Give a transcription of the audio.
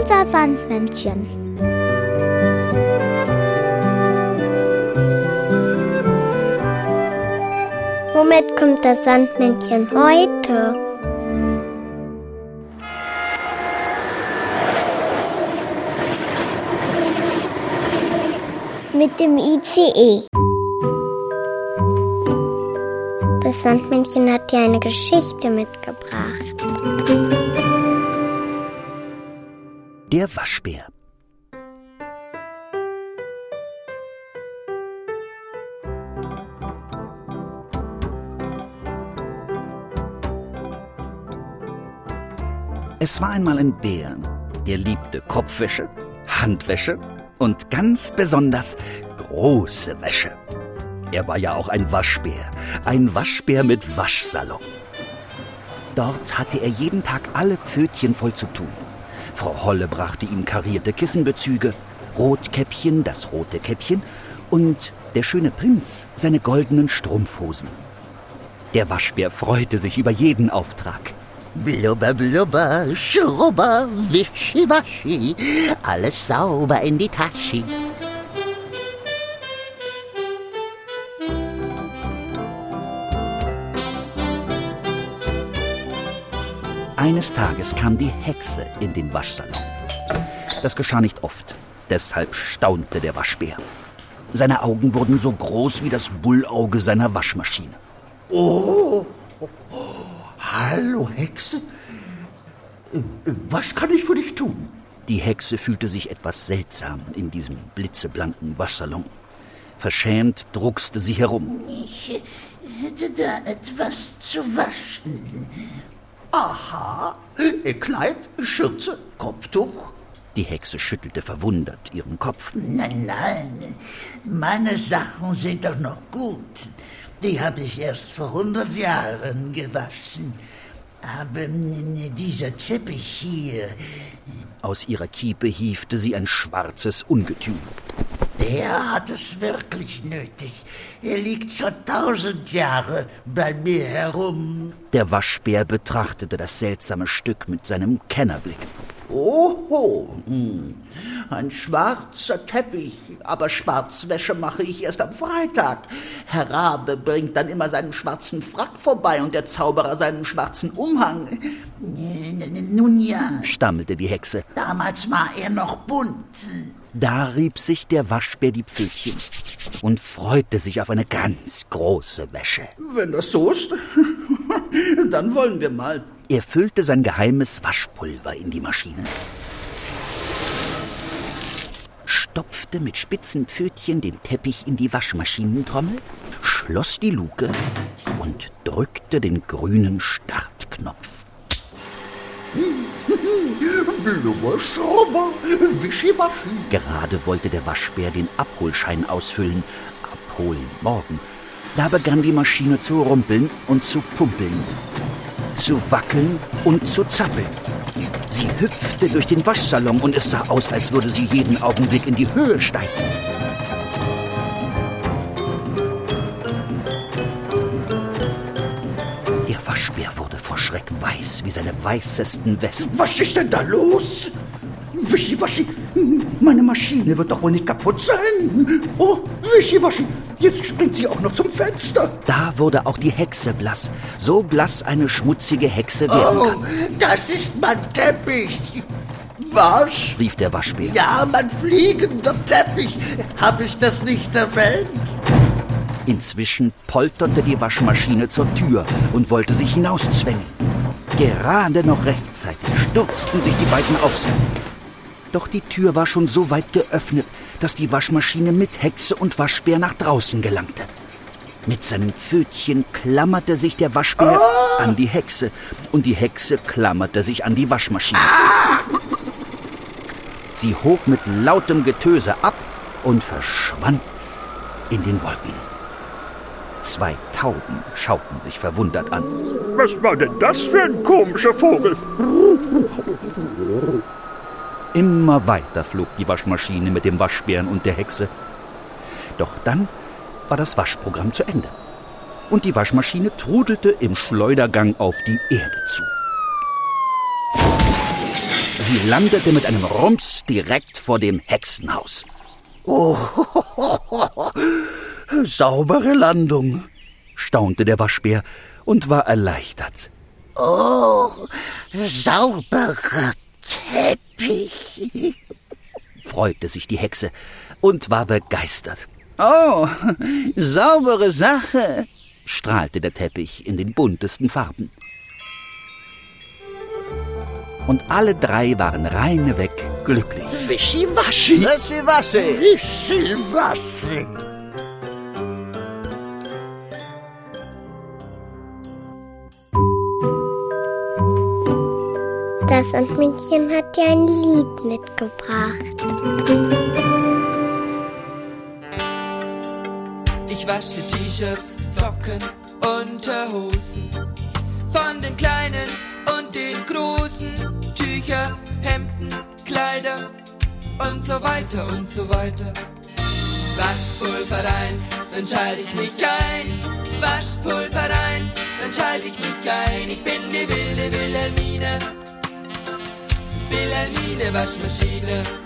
unser Sandmännchen. Womit kommt das Sandmännchen heute? Mit dem ICE. Das Sandmännchen hat dir eine Geschichte mitgebracht. Der Waschbär. Es war einmal ein Bär, der liebte Kopfwäsche, Handwäsche und ganz besonders große Wäsche. Er war ja auch ein Waschbär, ein Waschbär mit Waschsalon. Dort hatte er jeden Tag alle Pfötchen voll zu tun. Frau Holle brachte ihm karierte Kissenbezüge, Rotkäppchen das rote Käppchen und der schöne Prinz seine goldenen Strumpfhosen. Der Waschbär freute sich über jeden Auftrag. Blubber, blubber, schrubber, wischi, waschi, alles sauber in die Tasche. Eines Tages kam die Hexe in den Waschsalon. Das geschah nicht oft, deshalb staunte der Waschbär. Seine Augen wurden so groß wie das Bullauge seiner Waschmaschine. Oh, hallo Hexe. Was kann ich für dich tun? Die Hexe fühlte sich etwas seltsam in diesem blitzeblanken Waschsalon. Verschämt druckste sie herum. Ich hätte da etwas zu waschen. Aha, Kleid, Schürze, Kopftuch. Die Hexe schüttelte verwundert ihren Kopf. Nein, nein, meine Sachen sind doch noch gut. Die habe ich erst vor hundert Jahren gewaschen. Aber dieser Teppich hier. Aus ihrer Kiepe hiefte sie ein schwarzes Ungetüm. Der hat es wirklich nötig. Er liegt schon tausend Jahre bei mir herum. Der Waschbär betrachtete das seltsame Stück mit seinem Kennerblick. Oho, hm. ein schwarzer Teppich, aber Schwarzwäsche mache ich erst am Freitag. Herr Rabe bringt dann immer seinen schwarzen Frack vorbei und der Zauberer seinen schwarzen Umhang. Nun ja, stammelte die Hexe. damals war er noch bunt. Da rieb sich der Waschbär die Pfötchen und freute sich auf eine ganz große Wäsche. Wenn das so ist, dann wollen wir mal. Er füllte sein geheimes Waschpulver in die Maschine, stopfte mit spitzen Pfötchen den Teppich in die Waschmaschinentrommel, schloss die Luke und drückte den grünen Startknopf. Blubber, Schrubber, Wischiwaschi. Gerade wollte der Waschbär den Abholschein ausfüllen. Abholen morgen. Da begann die Maschine zu rumpeln und zu pumpeln, zu wackeln und zu zappeln. Sie hüpfte durch den Waschsalon und es sah aus, als würde sie jeden Augenblick in die Höhe steigen. Der Waschbär wurde vor Schreck weiß wie seine weißesten Westen. Was ist denn da los? Wischiwaschi, meine Maschine wird doch wohl nicht kaputt sein. Oh, Wischiwaschi, jetzt springt sie auch noch zum Fenster. Da wurde auch die Hexe blass. So blass eine schmutzige Hexe werden Oh, kann, das ist mein Teppich. Was? rief der Waschbär. Ja, mein fliegender Teppich. Habe ich das nicht erwähnt? Inzwischen polterte die Waschmaschine zur Tür und wollte sich hinauszwängen. Gerade noch rechtzeitig stürzten sich die beiden auf sie. Doch die Tür war schon so weit geöffnet, dass die Waschmaschine mit Hexe und Waschbär nach draußen gelangte. Mit seinen Pfötchen klammerte sich der Waschbär an die Hexe und die Hexe klammerte sich an die Waschmaschine. Sie hob mit lautem Getöse ab und verschwand in den Wolken. Zwei Tauben schauten sich verwundert an. Was war denn das für ein komischer Vogel? Immer weiter flog die Waschmaschine mit dem Waschbären und der Hexe. Doch dann war das Waschprogramm zu Ende. Und die Waschmaschine trudelte im Schleudergang auf die Erde zu. Sie landete mit einem Rums direkt vor dem Hexenhaus. Oh, saubere Landung, staunte der Waschbär und war erleichtert. Oh, sauberer Teppich, freute sich die Hexe und war begeistert. Oh, saubere Sache, strahlte der Teppich in den buntesten Farben. Und alle drei waren reineweg glücklich. Wischiwaschi. Wischiwaschi. Wischiwaschi. Sandmännchen hat dir ein Lied mitgebracht. Ich wasche T-Shirts, Socken, Unterhosen. Von den kleinen und den großen. Tücher, Hemden, Kleider und so weiter und so weiter. Waschpulver rein, dann schalte ich mich ein. Waschpulver rein, dann schalte ich mich ein. Ich bin die wilde Wilhelmine. Wilhelmine Waschmaschine.